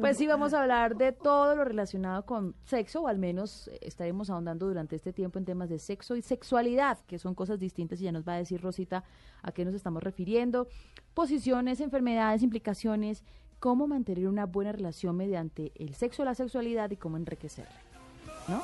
Pues sí, vamos a hablar de todo lo relacionado con sexo, o al menos eh, estaremos ahondando durante este tiempo en temas de sexo y sexualidad, que son cosas distintas y ya nos va a decir Rosita a qué nos estamos refiriendo, posiciones, enfermedades, implicaciones, cómo mantener una buena relación mediante el sexo, la sexualidad y cómo enriquecerla, ¿no?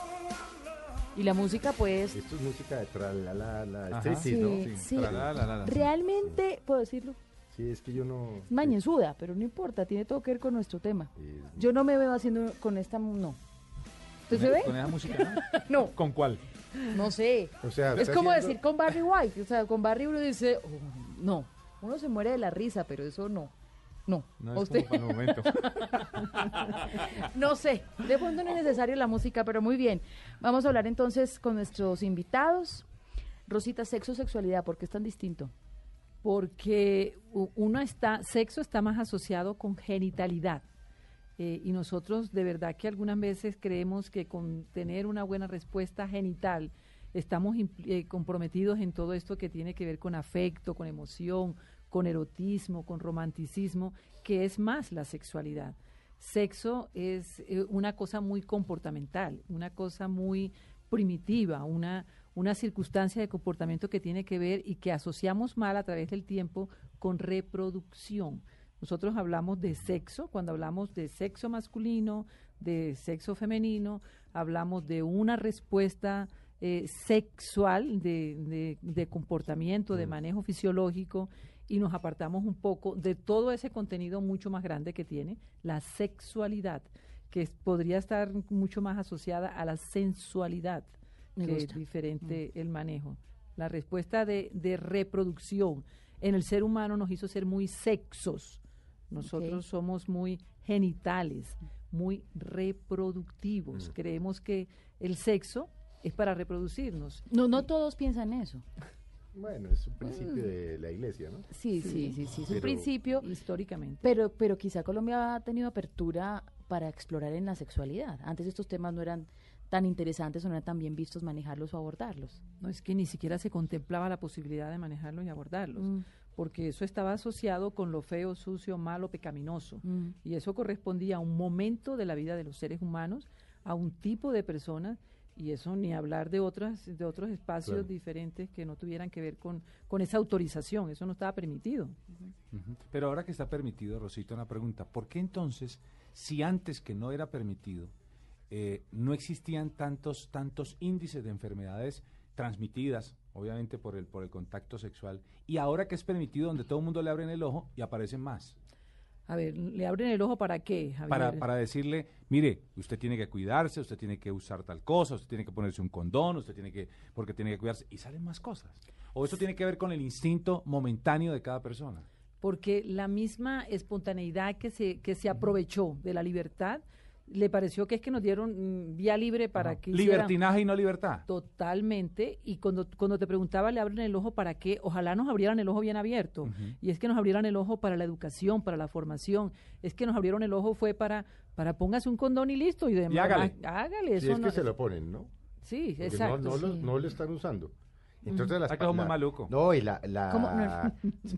Y la música, pues, Esto es música de tralala, la Ajá. striptease, ¿no? sí, sí. Tralalala. realmente, puedo decirlo, Sí, es que yo no... es mañezuda, pero no importa, tiene todo que ver con nuestro tema. Yo no me veo haciendo con esta, no. ¿Usted se ve? ¿Con esa música? No, no? ¿Con cuál? no sé. o sea, Es como haciendo- decir con Barry White, o sea, con Barry uno dice, oh, no, uno se muere de la risa, pero eso no. No, No ¿A es usted, como para el momento. no sé, de pronto no es necesario la música, pero muy bien. Vamos a hablar entonces con nuestros invitados. Rosita, sexo, sexualidad, ¿por qué es tan distinto? Porque uno está, sexo está más asociado con genitalidad. Eh, y nosotros de verdad que algunas veces creemos que con tener una buena respuesta genital estamos eh, comprometidos en todo esto que tiene que ver con afecto, con emoción, con erotismo, con romanticismo, que es más la sexualidad. Sexo es eh, una cosa muy comportamental, una cosa muy primitiva, una, una circunstancia de comportamiento que tiene que ver y que asociamos mal a través del tiempo con reproducción. Nosotros hablamos de sexo, cuando hablamos de sexo masculino, de sexo femenino, hablamos de una respuesta eh, sexual, de, de- de comportamiento, de manejo fisiológico, y nos apartamos un poco de todo ese contenido mucho más grande que tiene la sexualidad, que podría estar mucho más asociada a la sensualidad, Me que gusta. es diferente el manejo. La respuesta de, de reproducción en el ser humano nos hizo ser muy sexos. Nosotros somos muy genitales, muy reproductivos. Creemos que el sexo es para reproducirnos. No, no todos piensan eso. Bueno, es un principio de la iglesia, ¿no? Sí, sí, sí, sí, es un Pero- principio, históricamente. pero, pero quizá Colombia ha tenido apertura para explorar en la sexualidad. Antes estos temas no eran tan interesantes o no eran tan bien vistos manejarlos o abordarlos. No es que ni siquiera se contemplaba la posibilidad de manejarlos y abordarlos, Mm. porque eso estaba asociado con lo feo, sucio, malo, pecaminoso. Mm. Y eso correspondía a un momento de la vida de los seres humanos, a un tipo de personas, y eso ni hablar de otras, de otros espacios Claro. diferentes que no tuvieran que ver con, con esa autorización, eso no estaba permitido. Pero ahora que está permitido, Rosita, una pregunta. ¿Por qué entonces, si antes que no era permitido, eh, no existían tantos, tantos índices de enfermedades transmitidas, obviamente por el, por el contacto sexual, y ahora que es permitido, donde todo el mundo le abren el ojo y aparecen más? A ver, ¿le abren el ojo para qué, Javier? Para, para decirle, mire, usted tiene que cuidarse, usted tiene que usar tal cosa, usted tiene que ponerse un condón, usted tiene que, porque tiene que cuidarse, y salen más cosas. O eso tiene que ver con el instinto momentáneo de cada persona. porque la misma espontaneidad que se, que se aprovechó de la libertad, le pareció que es que nos dieron mm, vía libre para Ajá. que hicieran Libertinaje y no libertad. totalmente, y cuando, cuando te preguntaba, le abren el ojo para qué, ojalá nos abrieran el ojo bien abierto, y es que nos abrieran el ojo para la educación, para la formación, es que nos abrieron el ojo fue para, para póngase un condón y listo, y demás, hágale. hágale, Si eso es no- que se lo ponen, ¿no? sí, Porque exacto. no, no, no lo están usando. Entonces las pa- muy maluco. No, y la, la ¿Cómo? No.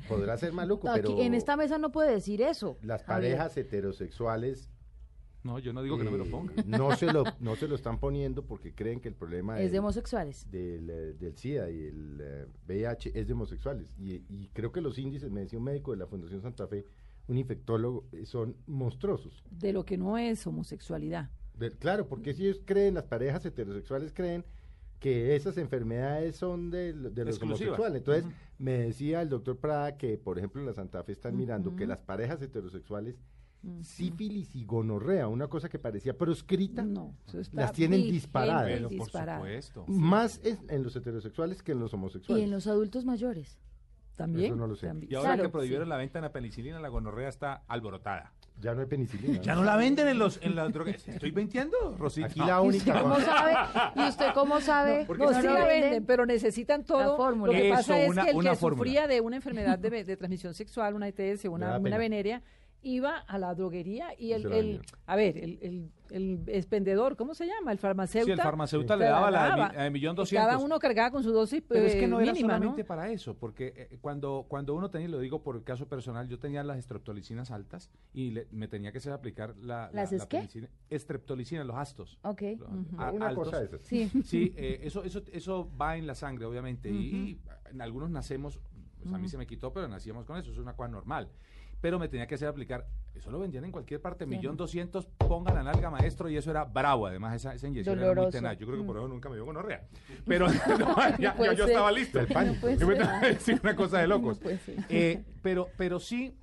podrá ser maluco, Aquí, pero en esta mesa no puede decir eso. las parejas heterosexuales No, yo no digo que no me lo eh, ponga. no se lo no se lo están poniendo porque creen que el problema Es de del- homosexuales. del, eh, del SIDA y el eh, VIH es de homosexuales. Y, y creo que los índices, me decía un médico de la Fundación Santa Fe, un infectólogo, eh, son monstruosos. De lo que no es homosexualidad. De- claro, porque si ellos creen, las parejas heterosexuales creen que esas enfermedades son de, de los homosexuales. Entonces, me decía el doctor Prada que, por ejemplo, en la Santa Fe están mirando que las parejas heterosexuales, sífilis y gonorrea, una cosa que parecía proscrita, No, las tienen vigente, disparadas. Pero por disparada. supuesto. más es en los heterosexuales que en los Y homosexuales. en los adultos mayores. También. Eso no lo sé. también. Y ahora Claro, que prohibieron sí. la venta de la penicilina, la gonorrea está alborotada. Ya no hay penicilina. Ya no la venden en los en las drogas. ¿Estoy mintiendo, Rosita? Aquí la ¿Y única. usted cómo sabe? ¿Y usted cómo sabe? porque No, no sí la venden? venden, pero necesitan todo. fórmula. Lo que Eso, pasa es una- que el que fórmula. sufría de una enfermedad de, de transmisión sexual, una ETS, una, una pena. Iba a la droguería y el, la a ver, el, el, el expendedor, ¿cómo se llama? El farmacéutico. Sí, el farmacéutico le daba la de de millón doscientos. Cada uno cargaba con su dosis Pero es que eh, no era mínima, solamente ¿no? para eso, porque eh, cuando, cuando uno tenía, y lo digo por el caso personal, yo tenía las estreptolicinas altas y le- me tenía que hacer aplicar la, la, ¿Las la es qué? penicilina- Estreptolicina, los astos. Ok. los a- Una altos. cosa de esas. Sí. Sí, eh, eso, eso, eso va en la sangre, obviamente. y, y en algunos nacemos, pues a mí se me quitó, pero nacíamos con eso, eso es una cosa normal. Pero me tenía que hacer aplicar, eso lo vendían en cualquier parte, millón doscientos, ponga la nalga maestro, y eso era bravo, además esa, esa inyección era muy Doloroso. tenaz. Yo creo que por eso nunca me dio gonorrea. Pero no, ya- puede yo, estaba listo. Del pánico. a decir una cosa de locos. No. Eh, pero, pero sí,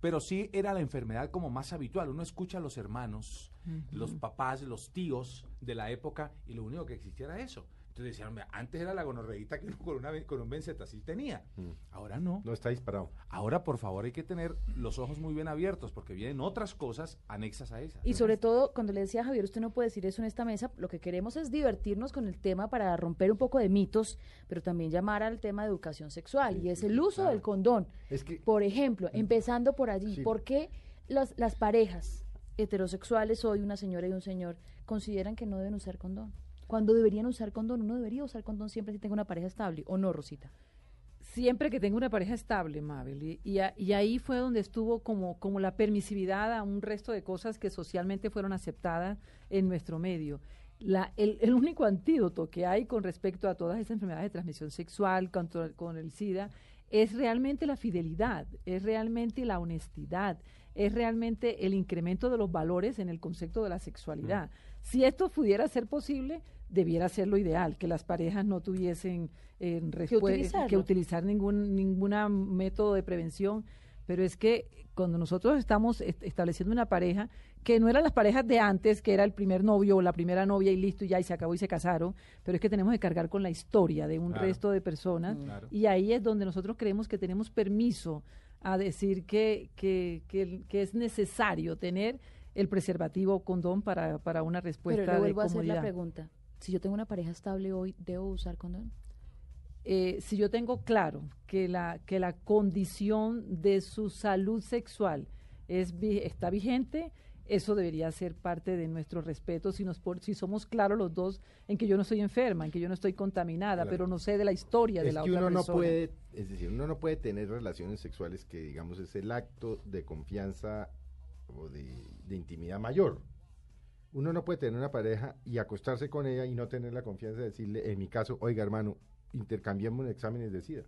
pero sí era la enfermedad como más habitual. Uno escucha a los hermanos, los papás, los tíos de la época y lo único que existía era eso. Entonces decían, "Hombre, antes era la gonorreíta que uno con, una, con un sí tenía. Ahora no. No está disparado. Ahora, por favor, hay que tener los ojos muy bien abiertos porque vienen otras cosas anexas a esas. Y sobre todo, cuando le decía a Javier, usted no puede decir eso en esta mesa, lo que queremos es divertirnos con el tema para romper un poco de mitos, pero también llamar al tema de educación sexual, y es el uso del condón. Es que Por ejemplo, empezando por allí, Sí. ¿por qué los- las parejas heterosexuales, hoy una señora y un señor, consideran que no deben usar condón? Cuando deberían usar condón, uno debería usar condón siempre si tenga una pareja estable, ¿o no, Rosita? Siempre que tenga una pareja estable, Mabel. Y, y y ahí fue donde estuvo como, como la permisividad a un resto de cosas que socialmente fueron aceptadas en nuestro medio. La, el, único antídoto que hay con respecto a todas esas enfermedades de transmisión sexual, contra- con el SIDA, es realmente la fidelidad, es realmente la honestidad, es realmente el incremento de los valores en el concepto de la sexualidad. Si esto pudiera ser posible, debiera ser lo ideal, que las parejas no tuviesen eh, utilizarlo. que utilizar ningún ninguna método de prevención, pero es que cuando nosotros estamos est- estableciendo una pareja, que no eran las parejas de antes, que era el primer novio o la primera novia y listo, y ya y se acabó y se casaron, pero es que tenemos que cargar con la historia de un Claro. resto de personas, Claro. y ahí es donde nosotros creemos que tenemos permiso a decir que, que, que, que es necesario tener el preservativo condón para, para una respuesta Pero le vuelvo de a hacer la pregunta. Si yo tengo una pareja estable hoy, ¿debo usar condón? eh, si yo tengo claro que la, que la condición de su salud sexual es, está vigente, eso debería ser parte de nuestro respeto si, nos, por- si somos claros los dos en que yo no estoy enferma, en que yo no estoy contaminada, Claro. pero no sé de la historia de es la que otra uno no persona. puede, es decir, uno no puede tener relaciones sexuales que digamos es el acto de confianza o de, de intimidad mayor. Uno no puede tener una pareja y acostarse con ella y no tener la confianza de decirle, en mi caso, oiga hermano, intercambiemos exámenes de SIDA.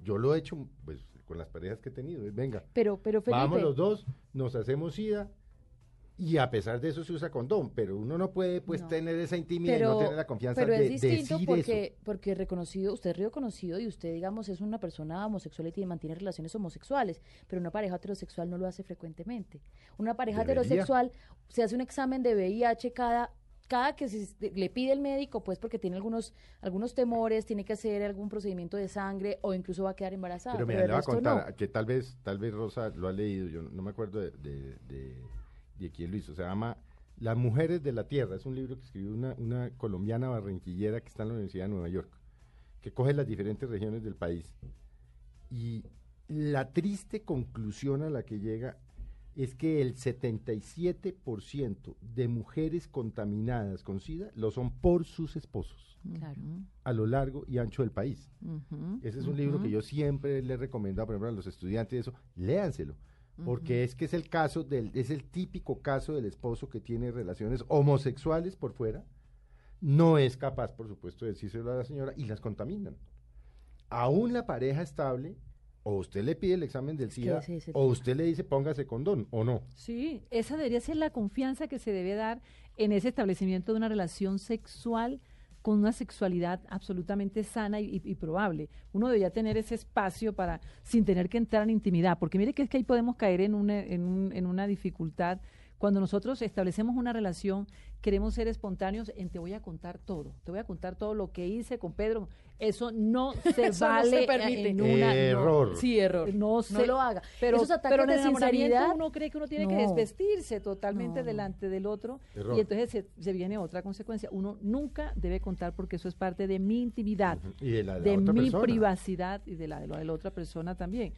Yo lo he hecho pues con las parejas que he tenido, venga, Pero, pero Felipe, vamos los dos, nos hacemos SIDA y a pesar de eso se usa condón, pero uno no puede pues No. tener esa intimidad y no tener la confianza pero de es distinto decir porque, eso. porque reconocido, usted es reconocido y usted, digamos, es una persona homosexual y tiene, mantiene relaciones homosexuales, pero una pareja heterosexual no lo hace frecuentemente. Una pareja Debería. heterosexual se hace un examen de VIH cada cada que se- le pide el médico, pues porque tiene algunos algunos temores, tiene que hacer algún procedimiento de sangre o incluso va a quedar embarazada. Pero Pero, mira, le voy a contar no. que tal vez, tal vez Rosa lo ha leído, yo no me acuerdo de, de, de, de quién lo hizo, se llama Las Mujeres de la Tierra, es un libro que escribió una, una colombiana barranquillera que está en la Universidad de Nueva York, que coge las diferentes regiones del país. Y la triste conclusión a la que llega es que el 77% de mujeres contaminadas con SIDA lo son por sus esposos Claro. a lo largo y ancho del país. Ese es un libro que yo siempre le he recomendado, por ejemplo, a los estudiantes, eso, léanselo. Porque es que es el caso del, es el típico caso del esposo que tiene relaciones homosexuales por fuera, no es capaz, por supuesto, de decírselo a la señora y las contaminan. Aún la pareja estable, o usted le pide el examen del SIDA, o usted le dice póngase condón, o no. Sí, esa debería ser la confianza que se debe dar en ese establecimiento de una relación sexual con una sexualidad absolutamente sana y, y- probable. Uno debería tener ese espacio para, sin tener que entrar en intimidad, porque mire que es que ahí podemos caer en una, en, un- en una dificultad Cuando nosotros establecemos una relación, queremos ser espontáneos en te voy a contar todo, te voy a contar todo lo que hice con Pedro. Eso no se Eso no vale se permite. en una no. Error. Sí, error. No, se- lo haga. Pero, Esos ataques pero en de sinceridad, uno cree que uno tiene que desvestirse totalmente No, no. delante del otro Error. y entonces se, se viene otra consecuencia. Uno nunca debe contar porque eso es parte de mi intimidad, Y de la, de la de otra mi persona. privacidad y de la de la de la otra persona también.